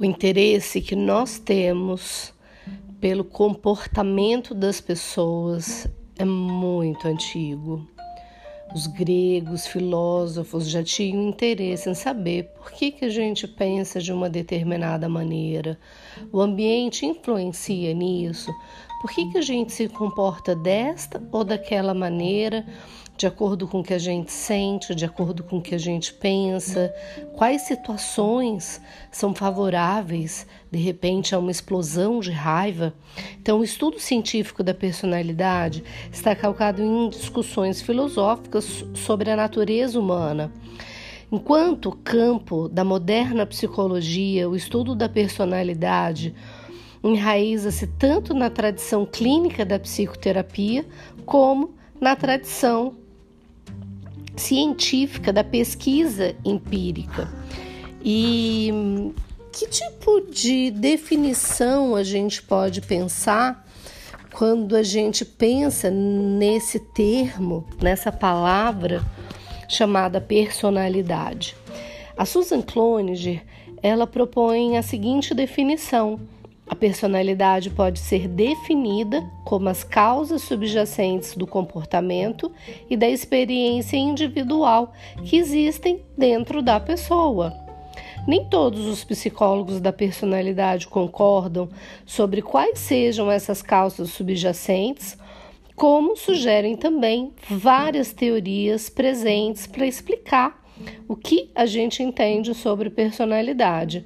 O interesse que nós temos pelo comportamento das pessoas é muito antigo. Os gregos, filósofos já tinham interesse em saber por que, que a gente pensa de uma determinada maneira. O ambiente influencia nisso. Por que, que a gente se comporta desta ou daquela maneira? De acordo com o que a gente sente, de acordo com o que a gente pensa, quais situações são favoráveis, de repente, a uma explosão de raiva. Então, o estudo científico da personalidade está calcado em discussões filosóficas sobre a natureza humana. Enquanto campo da moderna psicologia, o estudo da personalidade, enraiza-se tanto na tradição clínica da psicoterapia como na tradição científica, da pesquisa empírica. E que tipo de definição a gente pode pensar quando a gente pensa nesse termo, nessa palavra chamada personalidade? A Susan Cloninger, ela propõe a seguinte definição: a personalidade pode ser definida como as causas subjacentes do comportamento e da experiência individual que existem dentro da pessoa. Nem todos os psicólogos da personalidade concordam sobre quais sejam essas causas subjacentes, como sugerem também várias teorias presentes para explicar o que a gente entende sobre personalidade.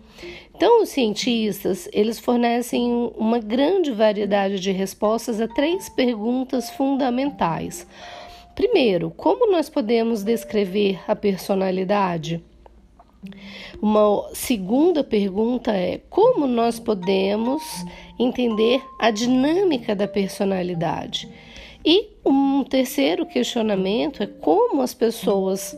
Então, os cientistas, eles fornecem uma grande variedade de respostas a três perguntas fundamentais. Primeiro, como nós podemos descrever a personalidade? Uma segunda pergunta é como nós podemos entender a dinâmica da personalidade? E um terceiro questionamento é como as pessoas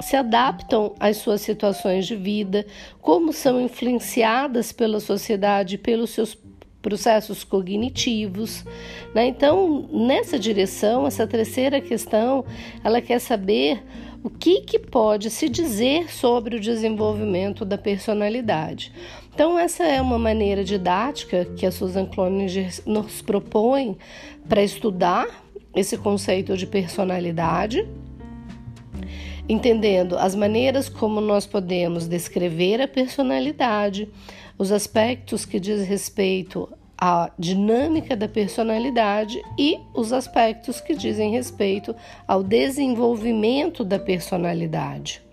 se adaptam às suas situações de vida, como são influenciadas pela sociedade, pelos seus processos cognitivos. Né? Então, nessa direção, essa terceira questão, ela quer saber o que, que pode se dizer sobre o desenvolvimento da personalidade. Então, essa é uma maneira didática que a Susan Cloninger nos propõe para estudar esse conceito de personalidade entendendo as maneiras como nós podemos descrever a personalidade, os aspectos que diz respeito à dinâmica da personalidade e os aspectos que dizem respeito ao desenvolvimento da personalidade.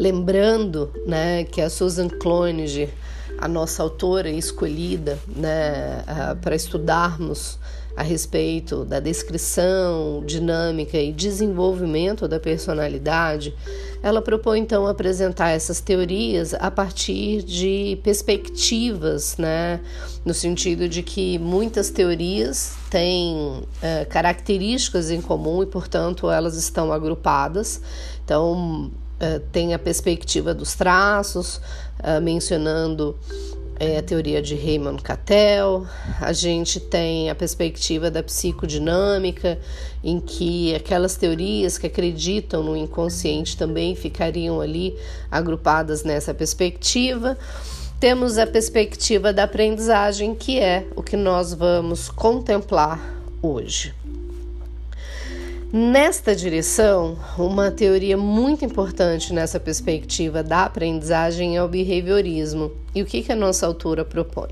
Lembrando né, que a Susan Cloninger, a nossa autora escolhida né, para estudarmos a respeito da descrição, dinâmica e desenvolvimento da personalidade, ela propõe então apresentar essas teorias a partir de perspectivas, né? no sentido de que muitas teorias têm é, características em comum e, portanto, elas estão agrupadas. Então, eh, tem a perspectiva dos traços, uh, mencionando uh, a teoria de Raymond Cattell, a gente tem a perspectiva da psicodinâmica, em que aquelas teorias que acreditam no inconsciente também ficariam ali agrupadas nessa perspectiva. Temos a perspectiva da aprendizagem, que é o que nós vamos contemplar hoje. Nesta direção, uma teoria muito importante nessa perspectiva da aprendizagem é o behaviorismo. E o que, que a nossa autora propõe?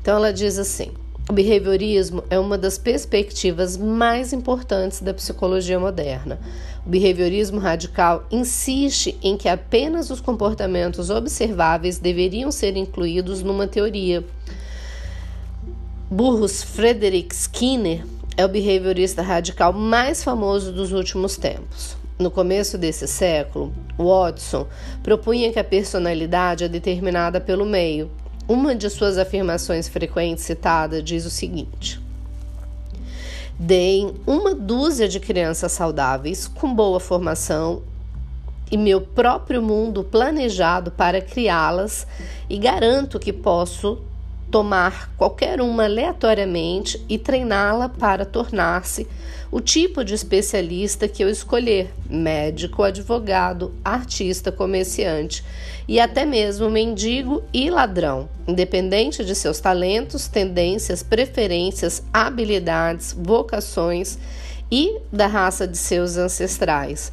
Então, ela diz assim: o behaviorismo é uma das perspectivas mais importantes da psicologia moderna. O behaviorismo radical insiste em que apenas os comportamentos observáveis deveriam ser incluídos numa teoria. Burrus Frederick Skinner é o behaviorista radical mais famoso dos últimos tempos. No começo desse século, Watson propunha que a personalidade é determinada pelo meio. Uma de suas afirmações frequentes citada diz o seguinte: Deem uma dúzia de crianças saudáveis com boa formação e meu próprio mundo planejado para criá-las e garanto que posso tomar qualquer uma aleatoriamente e treiná-la para tornar-se o tipo de especialista que eu escolher: médico, advogado, artista, comerciante e até mesmo mendigo e ladrão, independente de seus talentos, tendências, preferências, habilidades, vocações e da raça de seus ancestrais.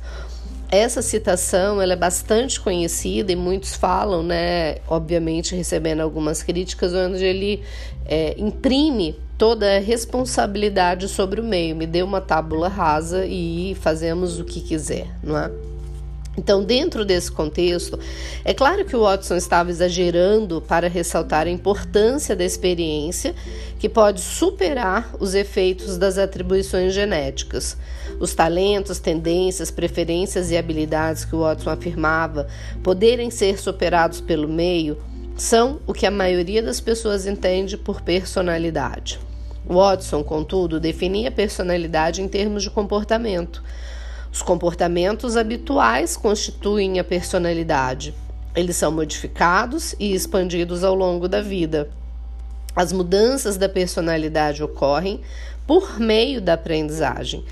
Essa citação ela é bastante conhecida e muitos falam, né, obviamente recebendo algumas críticas, onde ele é, imprime toda a responsabilidade sobre o meio, me dê uma tábula rasa e fazemos o que quiser, não é? Então, dentro desse contexto, é claro que o Watson estava exagerando para ressaltar a importância da experiência que pode superar os efeitos das atribuições genéticas. Os talentos, tendências, preferências e habilidades que o Watson afirmava poderem ser superados pelo meio são o que a maioria das pessoas entende por personalidade. Watson, contudo, definia personalidade em termos de comportamento. Os comportamentos habituais constituem a personalidade. Eles são modificados e expandidos ao longo da vida. As mudanças da personalidade ocorrem por meio da aprendizagem,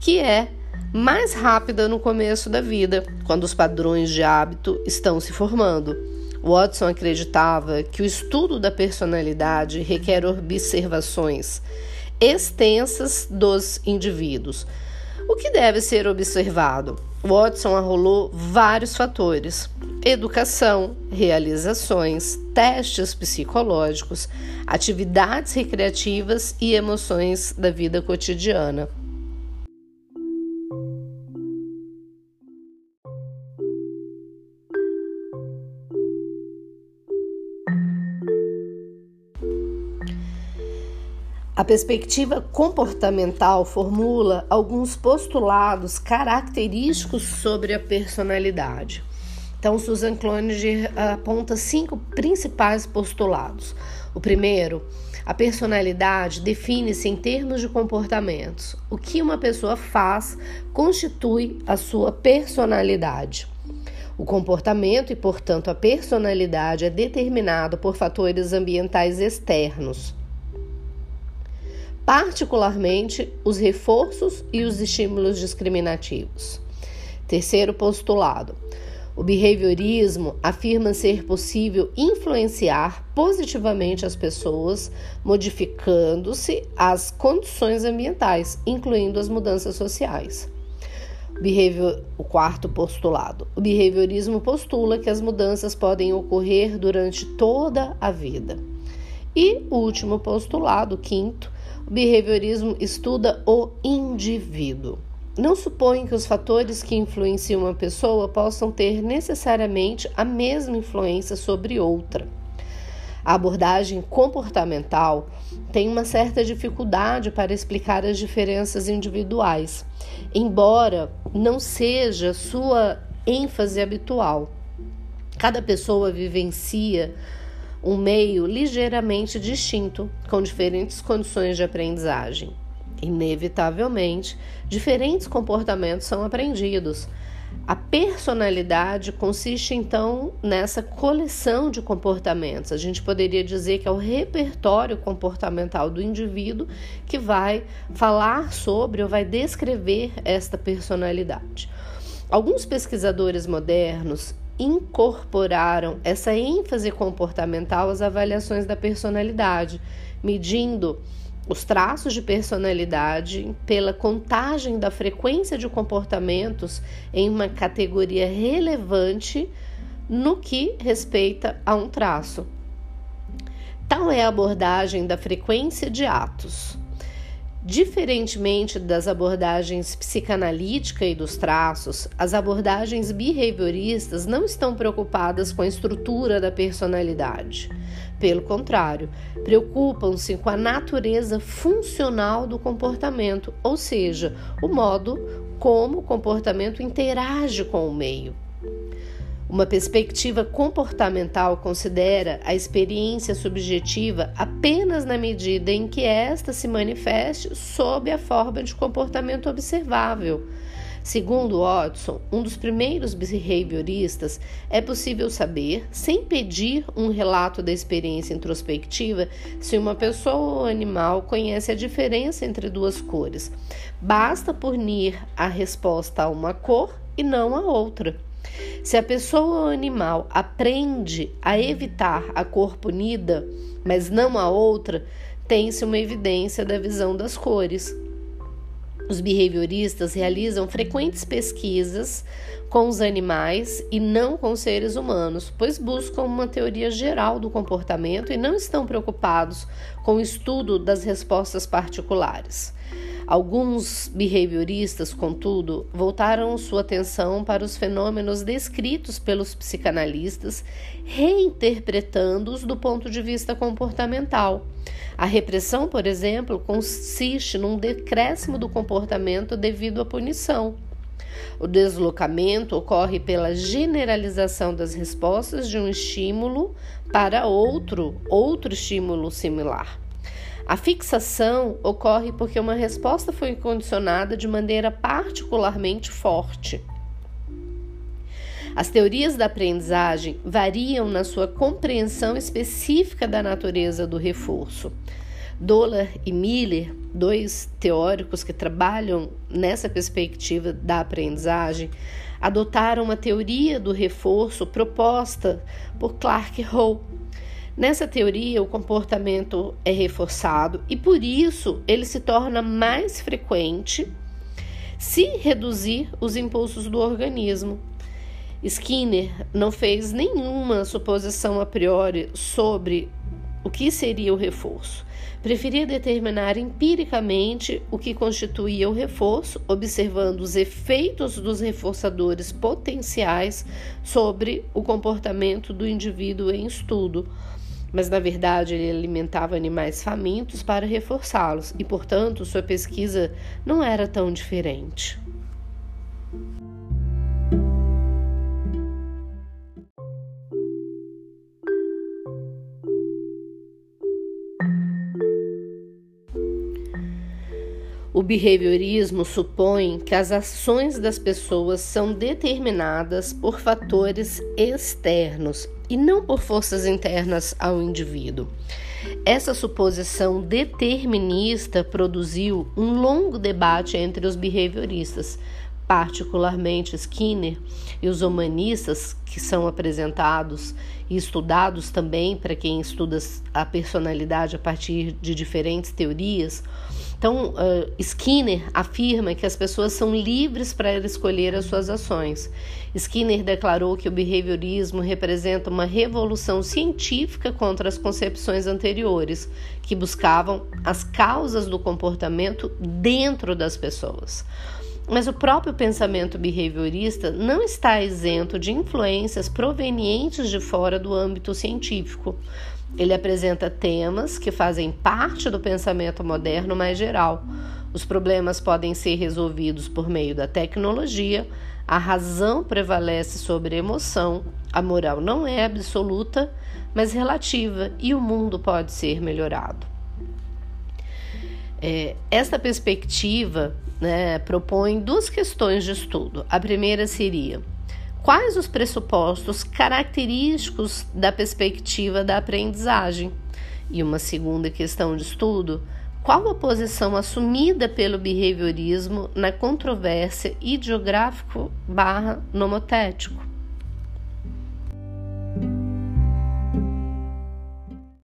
que é mais rápida no começo da vida, quando os padrões de hábito estão se formando. Watson acreditava que o estudo da personalidade requer observações extensas dos indivíduos o que deve ser observado? Watson arrolou vários fatores: educação, realizações, testes psicológicos, atividades recreativas e emoções da vida cotidiana. A perspectiva comportamental formula alguns postulados característicos sobre a personalidade. Então, Susan Cloninger aponta cinco principais postulados. O primeiro, a personalidade define-se em termos de comportamentos. O que uma pessoa faz constitui a sua personalidade. O comportamento e, portanto, a personalidade é determinado por fatores ambientais externos particularmente os reforços e os estímulos discriminativos. Terceiro postulado. O behaviorismo afirma ser possível influenciar positivamente as pessoas, modificando-se as condições ambientais, incluindo as mudanças sociais. Behavior, o quarto postulado. O behaviorismo postula que as mudanças podem ocorrer durante toda a vida. E o último postulado, quinto, o behaviorismo estuda o indivíduo. Não supõe que os fatores que influenciam uma pessoa possam ter necessariamente a mesma influência sobre outra. A abordagem comportamental tem uma certa dificuldade para explicar as diferenças individuais, embora não seja sua ênfase habitual. Cada pessoa vivencia um meio ligeiramente distinto, com diferentes condições de aprendizagem. Inevitavelmente, diferentes comportamentos são aprendidos. A personalidade consiste então nessa coleção de comportamentos. A gente poderia dizer que é o repertório comportamental do indivíduo que vai falar sobre ou vai descrever esta personalidade. Alguns pesquisadores modernos incorporaram essa ênfase comportamental às avaliações da personalidade, medindo os traços de personalidade pela contagem da frequência de comportamentos em uma categoria relevante no que respeita a um traço. Tal é a abordagem da frequência de atos. Diferentemente das abordagens psicanalítica e dos traços, as abordagens behavioristas não estão preocupadas com a estrutura da personalidade. Pelo contrário, preocupam-se com a natureza funcional do comportamento, ou seja, o modo como o comportamento interage com o meio. Uma perspectiva comportamental considera a experiência subjetiva apenas na medida em que esta se manifeste sob a forma de comportamento observável, Segundo Watson, um dos primeiros behavioristas, é possível saber, sem pedir um relato da experiência introspectiva, se uma pessoa ou animal conhece a diferença entre duas cores. Basta punir a resposta a uma cor e não a outra. Se a pessoa ou animal aprende a evitar a cor punida, mas não a outra, tem-se uma evidência da visão das cores. Os behavioristas realizam frequentes pesquisas com os animais e não com os seres humanos, pois buscam uma teoria geral do comportamento e não estão preocupados com o estudo das respostas particulares. Alguns behavioristas, contudo, voltaram sua atenção para os fenômenos descritos pelos psicanalistas, reinterpretando-os do ponto de vista comportamental. A repressão, por exemplo, consiste num decréscimo do comportamento devido à punição. O deslocamento ocorre pela generalização das respostas de um estímulo para outro, outro estímulo similar. A fixação ocorre porque uma resposta foi condicionada de maneira particularmente forte. As teorias da aprendizagem variam na sua compreensão específica da natureza do reforço. Dollar e Miller, dois teóricos que trabalham nessa perspectiva da aprendizagem, adotaram uma teoria do reforço proposta por Clark Hall Nessa teoria, o comportamento é reforçado e por isso ele se torna mais frequente se reduzir os impulsos do organismo. Skinner não fez nenhuma suposição a priori sobre o que seria o reforço. Preferia determinar empiricamente o que constituía o reforço, observando os efeitos dos reforçadores potenciais sobre o comportamento do indivíduo em estudo mas na verdade ele alimentava animais famintos para reforçá-los e, portanto, sua pesquisa não era tão diferente. O behaviorismo supõe que as ações das pessoas são determinadas por fatores externos e não por forças internas ao indivíduo. Essa suposição determinista produziu um longo debate entre os behavioristas, particularmente Skinner e os humanistas, que são apresentados e estudados também para quem estuda a personalidade a partir de diferentes teorias então, uh, Skinner afirma que as pessoas são livres para escolher as suas ações. Skinner declarou que o behaviorismo representa uma revolução científica contra as concepções anteriores, que buscavam as causas do comportamento dentro das pessoas. Mas o próprio pensamento behaviorista não está isento de influências provenientes de fora do âmbito científico. Ele apresenta temas que fazem parte do pensamento moderno mais geral. Os problemas podem ser resolvidos por meio da tecnologia, a razão prevalece sobre a emoção, a moral não é absoluta, mas relativa e o mundo pode ser melhorado. É, esta perspectiva né, propõe duas questões de estudo. A primeira seria Quais os pressupostos característicos da perspectiva da aprendizagem? E uma segunda questão de estudo: qual a posição assumida pelo behaviorismo na controvérsia ideográfico/nomotético?